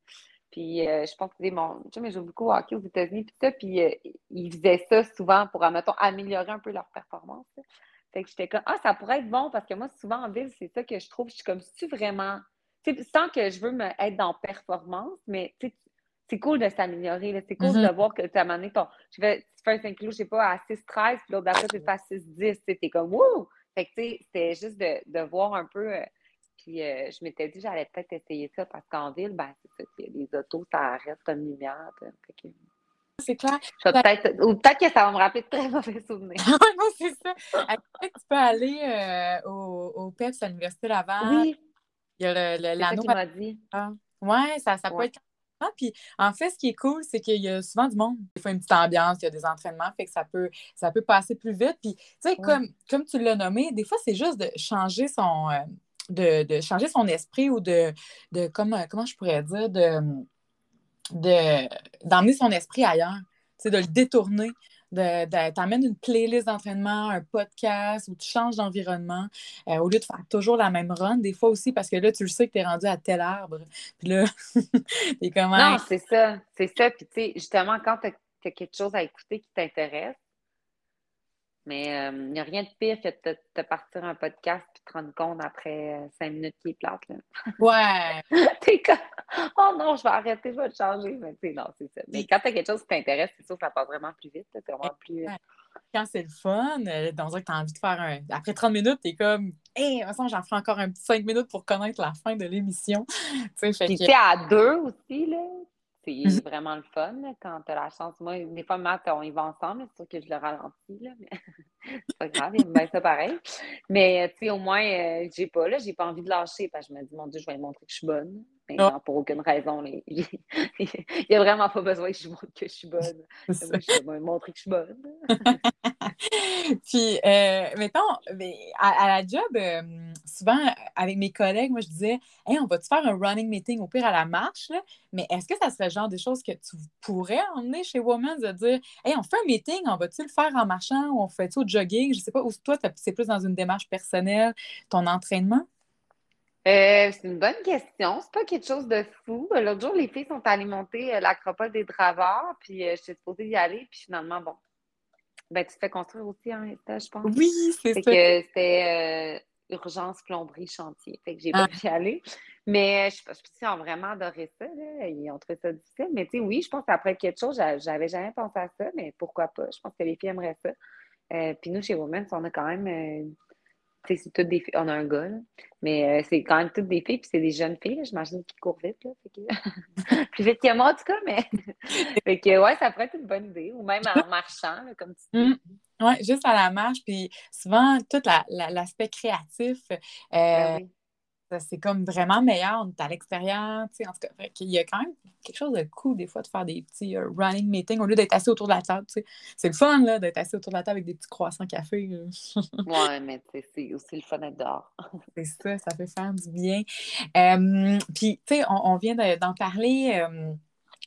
Puis euh, je pense que mon tu sais, mais j'ai beaucoup hockey aux États-Unis, puis ça, puis euh, ils faisaient ça souvent pour, admettons, améliorer un peu leur performance. Fait que j'étais comme, ah, ça pourrait être bon, parce que moi, souvent en ville, c'est ça que je trouve, je suis comme, si tu vraiment, tu sais, sans que je veux me être dans performance, mais tu c'est cool de s'améliorer. C'est cool mm-hmm. de voir que tu as amené ton. Tu fais, tu fais un 5 kilos, je sais pas, à 6-13, puis l'autre d'après, tu fais à 6-10. Tu es comme, wouh! Fait que, tu sais, c'était juste de, de, voir un peu. Euh, puis euh, je m'étais dit, j'allais peut-être essayer ça parce qu'en ville, ben, c'est ça, des autos, ça arrête comme lumière. Que... C'est clair. Peut ou peut-être que ça va me rappeler de très mauvais souvenirs. non, c'est ça. Tu peux aller euh, au, au PEPS à l'Université Laval. Oui. Il y a le, l'anneau. dit. Ouais, ça, ça peut être puis en fait, ce qui est cool, c'est qu'il y a souvent du monde. Il faut une petite ambiance, il y a des entraînements, fait que ça peut, ça peut passer plus vite. Puis, tu sais, comme, comme tu l'as nommé, des fois, c'est juste de changer son. Euh, de, changer son esprit ou de, de comment, comment je pourrais dire, de, d'emmener son esprit ailleurs, c'est de le détourner de, t'amènes une playlist d'entraînement, un podcast où tu changes d'environnement euh, au lieu de faire toujours la même run. Des fois aussi, parce que là, tu le sais que tu es rendu à tel arbre. Puis là, t'es comment. Non, c'est ça. C'est ça. Puis tu sais, justement, quand tu as, quelque chose à écouter qui t'intéresse, mais il euh, n'y a rien de pire que de te partir un podcast et te rendre compte après euh, cinq minutes qu'il est plate. Là. Ouais. T'es comme Oh non, je vais arrêter, je vais te changer. Mais tu sais, non, c'est ça. Mais quand tu as quelque chose qui t'intéresse, c'est sûr que ça passe vraiment plus vite. C'est vraiment plus. Euh, quand c'est le fun, dans un que tu as envie de faire un. Après 30 minutes, tu es comme Hé, hey, j'en ferai encore un petit 5 minutes pour connaître la fin de l'émission. tu sais, que... à deux aussi, là. C'est mhm. vraiment le fun quand tu as la chance. Moi, des fois, Matt, on y va ensemble, c'est sûr que je le ralentis, là, mais c'est pas grave, il me met ça pareil. Mais tu sais, au moins, euh, j'ai pas, là, j'ai pas envie de lâcher parce que je me dis, mon Dieu, je vais lui montrer que je suis bonne. Mais non, pour aucune raison. il n'y a vraiment pas besoin que je montre que je suis bonne. Moi, je vais montrer que je suis bonne. Puis, euh, mettons, à, la job, euh, souvent, avec mes collègues, moi, je disais, hey, on va-tu faire un running meeting au pire à la marche? Là? Mais est-ce que ça serait le genre de choses que tu pourrais emmener chez Women de dire, hey, on fait un meeting, on va-tu le faire en marchant ou on fait-tu au jogging? Je sais pas, ou toi, c'est plus dans une démarche personnelle, ton entraînement? Euh, c'est une bonne question. C'est pas quelque chose de fou. L'autre jour, les filles sont allées monter euh, l'acropole des Draveurs, puis euh, j'étais supposée y aller, puis finalement, bon. Ben, tu te fais construire aussi un je pense. Oui, c'est ça. que c'était urgence plomberie chantier. Fait que j'ai pas ah. pu y aller. Mais je sais pas, si ont vraiment adoré ça. Là. Ils ont trouvé ça difficile. Mais tu sais, oui, je pense qu'après quelque chose, j'avais jamais pensé à ça, mais pourquoi pas? Je pense que les filles aimeraient ça. puis nous, chez Women, on a quand même c'est toutes des filles. On a un gars, mais euh, c'est quand même toutes des filles, puis c'est des jeunes filles, j'imagine, qui courent vite. Là, Plus vite que moi, en tout cas, mais. fait que, ouais, ça pourrait être une bonne idée. Ou même en marchant, comme tu dis. Mmh. Oui, juste à la marche. Puis souvent, tout l'aspect créatif. Euh, ben c'est comme vraiment meilleur. On est à l'extérieur, tu sais, en tout cas. il y a quand même quelque chose de cool, des fois, de faire des petits euh, running meetings au lieu d'être assis autour de la table, tu sais. C'est le fun, là, d'être assis autour de la table avec des petits croissants café. ouais, mais c'est aussi le fun d'être dehors. c'est ça, ça fait faire du bien. Puis, tu sais, on, vient d'en parler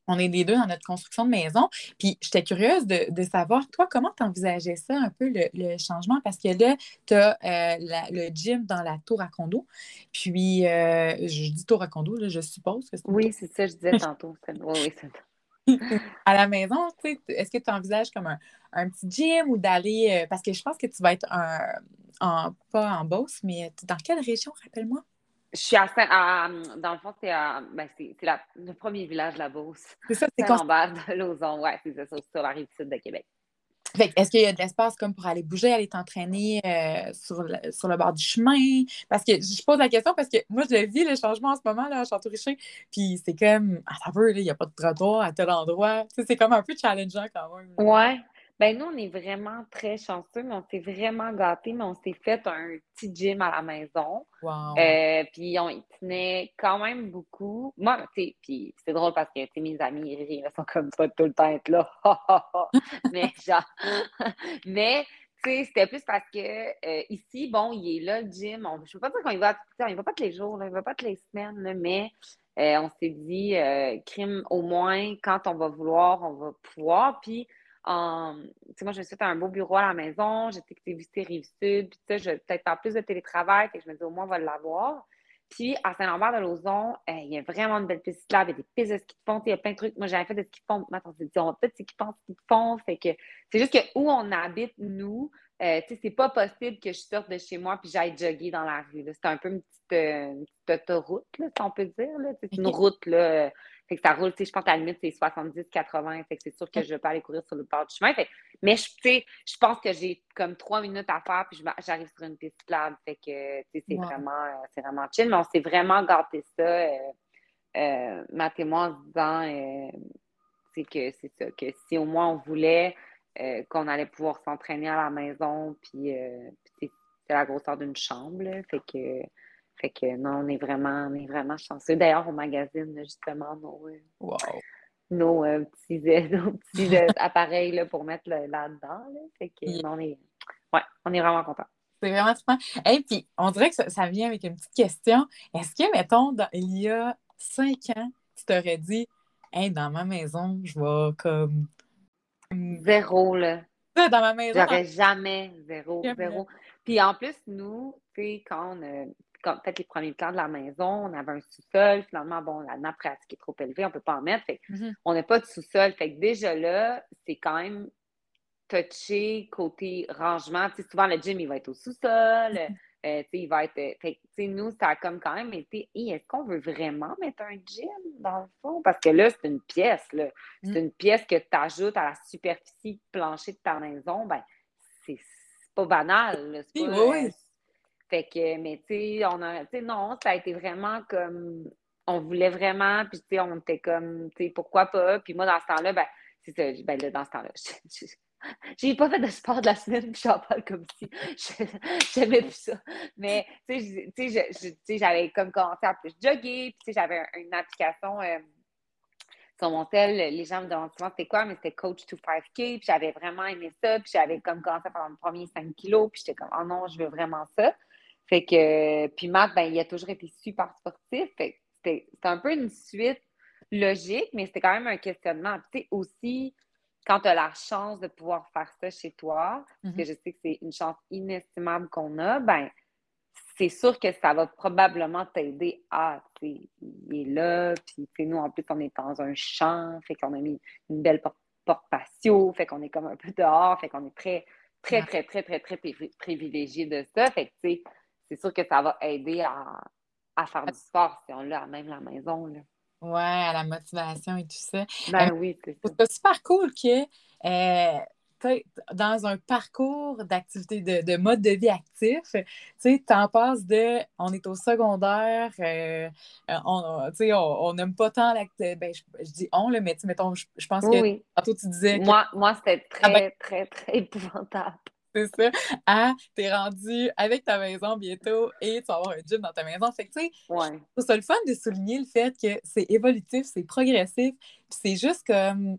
on est les deux dans notre construction de maison. Puis j'étais curieuse de, savoir, toi, comment tu envisageais ça un peu, le, changement? Parce que là, tu as euh, le gym dans la tour à condo. Puis, euh, je dis tour à condo, là, je suppose que c'est. Oui, c'est ça, je disais tantôt. oui, oui, c'est à la maison, est-ce que tu envisages comme un, petit gym ou d'aller. Euh, parce que je pense que tu vas être en, pas en Beauce, mais dans quelle région, rappelle-moi? Je suis à, Saint, dans le fond, c'est ben le premier village de la Beauce. C'est ça, c'est Saint-Lambert de Lauson, ouais, c'est ça, sur la rive sud de Québec. Est-ce qu'il y a de l'espace comme pour aller bouger, aller t'entraîner euh, sur, le, sur le bord du chemin? Parce que je pose la question parce que moi, je vis le changement en ce moment là, à Château-Richer. Puis c'est comme, ah, ça veut, il n'y a pas de trottoir à tel endroit. c'est comme un peu challengeant quand même. Ouais. Ben nous, on est vraiment très chanceux, mais on s'est vraiment gâtés, mais on s'est fait un petit gym à la maison. Wow. Euh, puis on y tenait quand même beaucoup. Moi, tu sais, puis c'est drôle parce que mes amis, ils sont comme ça tout le temps être là. mais genre, mais tu sais, c'était plus parce que euh, ici, bon, il est là le gym. On, je ne veux pas dire qu'on y va, on va pas tous les jours, là, il va pas toutes les semaines, là, mais euh, on s'est dit, crime, au moins, quand on va vouloir, on va pouvoir. Puis moi, je me suis fait un beau bureau à la maison, j'étais visiter Rive-Sud, puis ça, je vais peut-être faire plus de télétravail, fait que je me dis au moins, on va l'avoir. Puis à Saint-Lambert-de-Lauzon, euh, il y a vraiment de belles pistes là, il y a des pistes de ski de fond, il y a plein de trucs. Moi, j'avais fait des ski de fond. Maintenant, on s'est dit, on va peut-être ski de fond, fait que c'est juste que où on habite, nous, euh, tu sais, c'est pas possible que je sorte de chez moi puis j'aille jogger dans la rue. C'est un peu une petite, euh, autoroute, là, si on peut dire. C'est une route, là. Fait que ça roule, tu sais, je pense à la limite, c'est 70-80. Fait que c'est sûr que je vais pas aller courir sur le bord du chemin. Fait, mais je, je pense que j'ai comme trois minutes à faire, puis j'arrive sur une piste plate. Fait que, tu sais, c'est vraiment, c'est vraiment chill. Mais on s'est vraiment gâté ça, euh, euh, ma témoin, en se disant, c'est que c'est ça, que si au moins on voulait euh, qu'on allait pouvoir s'entraîner à la maison, puis, euh, c'est la grosseur d'une chambre, fait que, fait que non, on est vraiment, on est vraiment chanceux. D'ailleurs, on magazine justement nos, euh, nos, petits, petits appareils là, pour mettre là-dedans. fait que on est, ouais, on est vraiment contents. C'est vraiment super. Et puis, on dirait que ça, vient avec une petite question. Est-ce que, mettons, il y a cinq ans, tu t'aurais dit, hey, dans ma maison, je vais comme Zéro, là. Dans ma maison. J'aurais jamais zéro, zéro. Puis en plus, nous, tu sais, quand on a fait les premiers plans de la maison, on avait un sous-sol. Finalement, bon, la nappe pratique est trop élevée, on ne peut pas en mettre. Fait mm-hmm. On n'a pas de sous-sol. Fait que déjà là, c'est quand même touché côté rangement. Tu sais, souvent, le gym, il va être au sous-sol. Mm-hmm. Euh, il va être. Euh, nous, ça a comme quand même été. Est-ce qu'on veut vraiment mettre un gym dans le fond? Parce que là, c'est une pièce. Là. C'est mm. une pièce que tu ajoutes à la superficie plancher de ta maison. Ben, c'est pas banal. oui, oui. Fait que, mais tu sais, on a. non, ça a été vraiment comme. On voulait vraiment, puis tu sais, on était comme, tu sais, pourquoi pas? Puis moi, dans ce temps-là, ben, c'est ça, ben là, dans ce temps-là, J'ai pas fait de sport de la semaine, puis j'en parle comme si j'aimais plus ça. Mais, tu sais, j'avais comme commencé à plus jogger, puis j'avais une application euh, sur mon tel. Les gens me demandaient souvent c'était quoi, mais c'était Coach to 5K, puis j'avais vraiment aimé ça, puis j'avais comme commencé à faire mon premier 5 kilos, puis j'étais comme, oh non, je veux vraiment ça. Fait que, puis Matt, ben, il a toujours été super sportif. Fait c'était un peu une suite logique, mais c'était quand même un questionnement. Tu sais, aussi, quand tu as la chance de pouvoir faire ça chez toi, parce que mm-hmm. je sais que c'est une chance inestimable qu'on a, ben c'est sûr que ça va probablement t'aider à, il est là, puis nous, en plus, on est dans un champ, fait qu'on a mis une belle porte, patio, fait qu'on est comme un peu dehors, fait qu'on est très, très, très, très, très, très, privilégié de ça. Fait que, c'est sûr que ça va aider à, faire du sport si on l'a même la maison, là. Ouais, à la motivation et tout ça. Ben oui, c'est ça. C'est super cool que euh, dans un parcours d'activité, de, mode de vie actif, tu en passes de on est au secondaire, euh, on n'aime pas tant l'activité. Ben, je, dis on, le mais mettons, je, pense que oui. tantôt tu disais. Moi, moi c'était très, ah ben très, très épouvantable. C'est ça. Ah, t'es rendu avec ta maison bientôt et tu vas avoir un gym dans ta maison. Fait que, tu sais, ouais. c'est le fun de souligner le fait que c'est évolutif, c'est progressif, puis c'est juste comme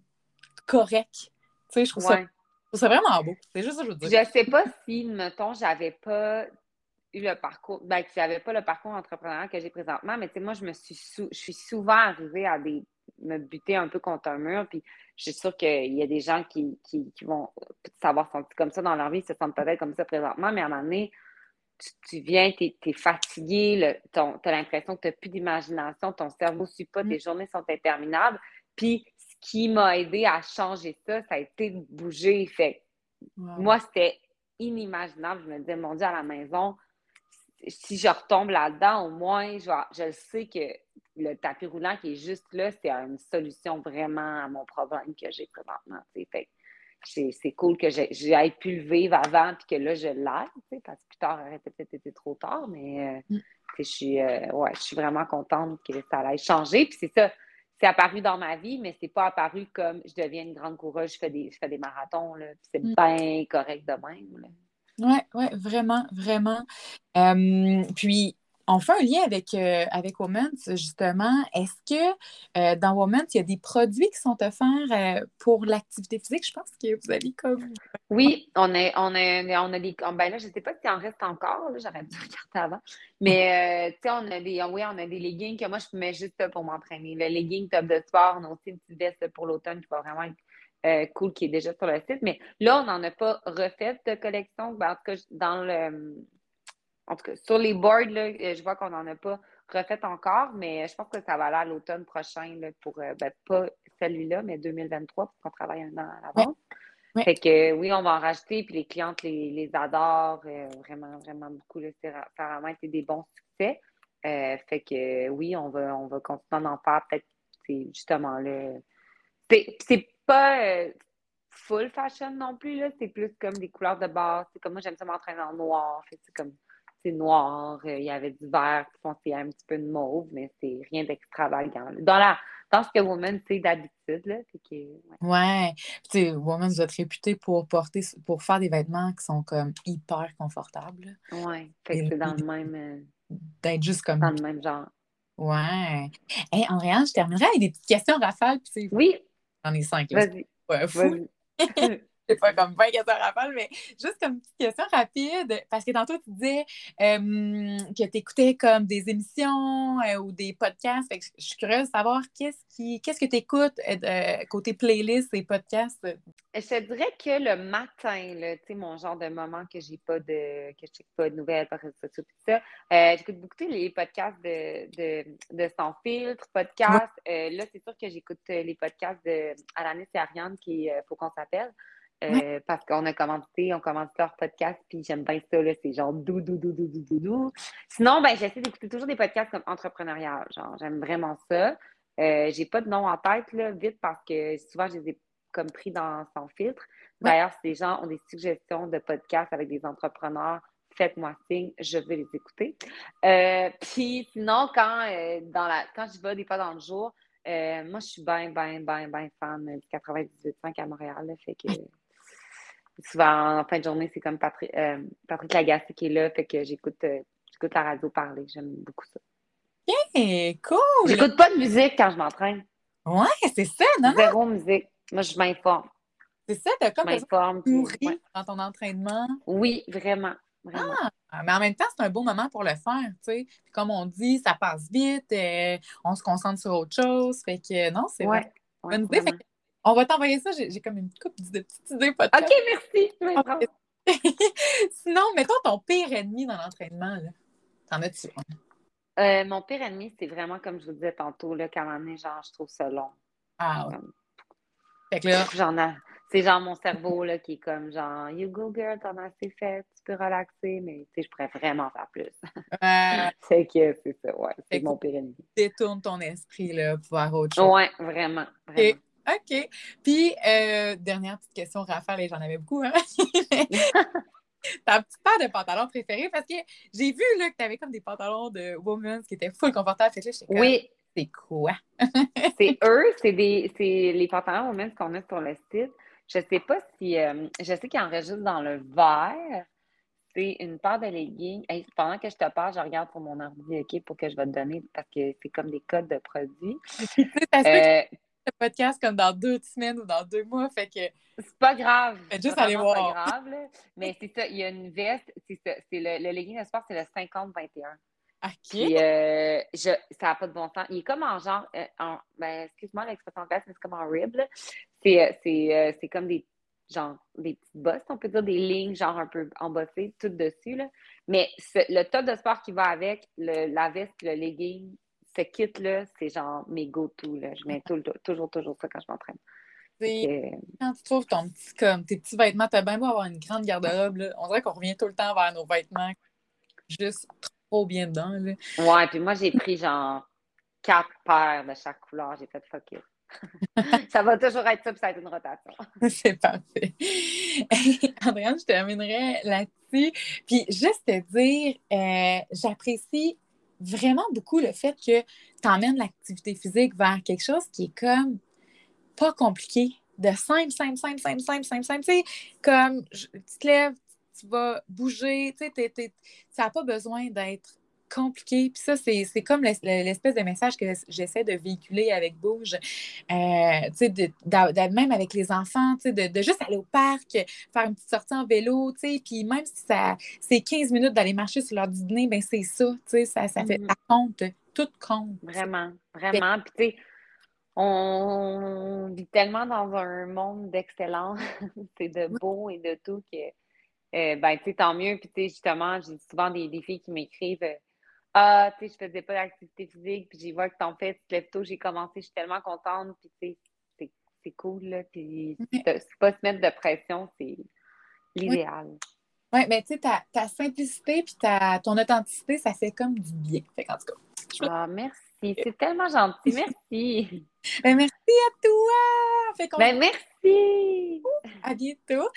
correct. Tu sais, je trouve ça c'est vraiment beau. C'est juste ça que je veux dire. Je sais pas si, mettons, j'avais pas eu le parcours, ben, que j'avais pas le parcours entrepreneurial que j'ai présentement, mais tu sais, moi, je me suis je suis souvent arrivée à des me buter un peu contre un mur, puis je suis sûre qu'il y a des gens qui, qui, vont savoir sentir comme ça dans leur vie, se sentent peut-être comme ça présentement, mais à un moment donné, tu, viens, tu es, fatigué, tu as l'impression que tu n'as plus d'imagination, ton cerveau ne suit pas, tes mm. journées sont interminables, puis qui m'a aidé à changer ça, ça a été de bouger. Fait moi, c'était inimaginable. Je me disais, mon Dieu, à la maison, si je retombe là-dedans, au moins, je, je sais que le tapis roulant qui est juste là, c'est une solution vraiment à mon problème que j'ai présentement. C'est cool que j'aille pu le vivre avant puis que là, je l'aide, parce que plus tard, ça aurait peut-être été trop tard, mais euh, mm. je, suis, euh, ouais, je suis vraiment contente que ça allait changer. Puis c'est ça, c'est apparu dans ma vie, mais c'est pas apparu comme je deviens une grande coureuse, je fais des, je fais des marathons. C'est mm. bien correct de même. Oui, ouais, vraiment, vraiment. puis, on fait un lien avec, euh, avec Women's, justement. Est-ce que euh, dans Women's, il y a des produits qui sont offerts euh, pour l'activité physique? Je pense que vous avez comme. Oui, on a, on on a des. Ben là, je ne sais pas si en reste encore, j'aurais dû regarder avant. Mais tu sais, on a des. Oui, on a des leggings que moi, je mets juste pour m'entraîner. Le legging top de sport, on a aussi une petite veste pour l'automne qui va vraiment être cool qui est déjà sur le site. Mais là, on n'en a pas refait de collection. Ben, en tout cas, dans le, en tout cas, sur les boards, là, euh, je vois qu'on n'en a pas refait encore, mais je pense que ça va aller à l'automne prochain pour, euh, ben, pas celui-là, mais 2023 pour qu'on travaille un an à l'avance. Fait que oui, on va en rajouter, puis les clientes les, adorent euh, vraiment, vraiment beaucoup. Ça a vraiment été des bons succès. fait que oui, on va, on va continuer d'en faire. Peut-être c'est justement le. C'est pas full fashion non plus, là. C'est plus comme des couleurs de base. C'est comme moi, j'aime ça m'entraîner en noir. c'est comme noir, euh, il y avait du vert foncé un petit peu de mauve, mais c'est rien d'extravagant. Dans, la, dans ce que Woman, c'est d'habitude. Là, ouais. Tu sais, Woman doit être réputé pour porter, pour faire des vêtements qui sont comme hyper confortables. Ouais. c'est dans le même. Euh, d'être juste comme. Dans le même genre. Ouais. Hé, hey, Andréane, je terminerai avec des petites questions rafales. oui. J'en ai cinq. Vas-y. Ouais, fou. c'est pas comme 20 questions rafales, mais juste comme une petite question rapide, parce que tantôt, tu disais que tu écoutais comme des émissions euh, ou des podcasts. je suis curieuse de savoir qu'est-ce, qui, qu'est-ce que tu écoutes euh, côté playlist et podcasts? Je te dirais que le matin, tu sais, mon genre de moment que j'ai pas de que je pas de nouvelles par tout ça, euh, j'écoute beaucoup les podcasts de, de, de Sans filtre, podcasts. là, c'est sûr que j'écoute les podcasts de Alanis et Ariane qui Faut qu'on s'appelle. Euh, parce qu'on a commencé, on commence leur podcast, puis j'aime bien ça, c'est genre dou, dou, dou, dou, dou, dou, Sinon, ben, j'essaie d'écouter toujours des podcasts comme entrepreneurial, genre, j'aime vraiment ça. Euh, j'ai pas de nom en tête, là, vite, parce que souvent, je les ai comme pris dans son filtre. D'ailleurs, si les gens ont des suggestions de podcasts avec des entrepreneurs, faites-moi signe, je vais les écouter. Euh, puis sinon, quand, dans la, quand je vais des fois dans le jour, moi, je suis bien, bien, bien, bien fan du 98.5 à Montréal. Là, fait que souvent en fin de journée, c'est comme Patrick, euh, Patrick Lagacé qui est là, fait que j'écoute euh, j'écoute la radio parler. J'aime beaucoup ça. OK, cool! J'écoute pas de musique quand je m'entraîne. Ouais, c'est ça, non? Zéro musique. Moi, je m'informe. C'est ça, t'as comme m'informe nourri dans ton entraînement. Oui, vraiment. Vraiment. Ah, mais en même temps, c'est un beau moment pour le faire, tu sais. comme on dit, ça passe vite, euh, on se concentre sur autre chose. Fait que non, c'est ouais, ouais, on va t'envoyer ça. J'ai comme une coupe de petites idées OK, merci. Sinon, mettons ton pire ennemi dans l'entraînement. T'en as-tu? Euh, mon pire ennemi, c'est vraiment comme je vous disais tantôt, là, qu'à un moment donné, genre, je trouve ça long. Ah, ouais. Comme- Fait que là, J'en ai. C'est genre mon cerveau là, qui est comme genre You go girl, t'en as assez fait, tu peux relaxer, mais tu sais, je pourrais vraiment faire plus. euh, c'est que c'est ça, ouais, c'est mon pire ennemi. détourne ton esprit là, pour voir autre chose. Ouais, vraiment, vraiment. OK. Puis, euh, dernière petite question, Raphaël, et j'en avais beaucoup. Hein? Ta petite paire de pantalons préférés, parce que j'ai vu là, que tu avais comme des pantalons de women's qui étaient full confortables. Fait que là, comme, Oui, c'est quoi? c'est eux, c'est les pantalons même qu'on a sur le site. Je sais pas si euh, je sais qu'ils enregistrent dans le vert. C'est une paire de leggings. Hey, pendant que je te parle, je regarde sur mon ordi, OK, pour que je vais te donner, parce que c'est comme des codes de produits. Euh, le podcast comme dans deux semaines ou dans deux mois. Fait que, C'est pas grave. Faites juste aller voir. pas grave, là. Mais c'est ça, il y a une veste, c'est ça, c'est le, le legging de sport, c'est le 50-21. OK. Puis, euh, je, ça n'a pas de bon sens. Il est comme en genre, euh, en, ben, excuse-moi l'expression anglaise, mais c'est comme en rib, là. C'est, euh, c'est, c'est comme des, genre, des petites bosses, on peut dire, des lignes, genre un peu embossées, toutes dessus, là. Mais le top de sport qui va avec, le, la veste, le legging, ce kit-là, c'est genre mes go-to. Je mets tout toujours, toujours ça quand je m'entraîne. Que, Quand tu trouves ton petit, comme, tes petits vêtements, t'as bien beau avoir une grande garde-robe. On dirait qu'on revient tout le temps vers nos vêtements juste trop bien dedans. Là. Ouais, puis moi, j'ai pris genre quatre paires de chaque couleur. J'ai fait fuck it. ça va toujours être ça, puis ça va être une rotation. C'est parfait. Andréane, je terminerai là-dessus. Puis juste te dire, euh, j'apprécie vraiment beaucoup le fait que tu emmènes l'activité physique vers quelque chose qui est comme pas compliqué, de simple, simple, simple, simple, simple, simple, simple. Tu sais, comme tu te lèves, tu vas bouger, tu sais, ça n'a pas besoin d'être compliqué. Puis ça, c'est c'est comme l'es- l'espèce de message que j'essaie de véhiculer avec Bouge. Euh, tu sais, de- même avec les enfants, tu sais, de, juste aller au parc, faire une petite sortie en vélo, tu sais, puis même si ça c'est 15 minutes d'aller marcher sur l'heure du dîner, ben c'est ça, tu sais, ça, ça fait Mhm. ça compte, tout compte. Vraiment, vraiment. Puis, tu sais, on vit tellement dans un monde d'excellence, c'est de beau et de tout que, euh, ben, tu sais, tant mieux. Puis, tu sais, justement, j'ai souvent des, des filles qui m'écrivent Ah, tu sais, je faisais pas d'activité physique, puis j'ai vois que t'en fais, tu te lèves tôt, j'ai commencé, je suis tellement contente, puis, tu sais, c'est- cool, là. Puis, c'est pas se mettre de pression, c'est l'idéal. Oui, mais tu sais, ta, ta simplicité puis ta, ton authenticité, ça fait comme du bien. Fait qu'en tout cas, Ah, merci. C'est tellement gentil. Merci. ben merci à toi! Fait Ben, merci. à bientôt.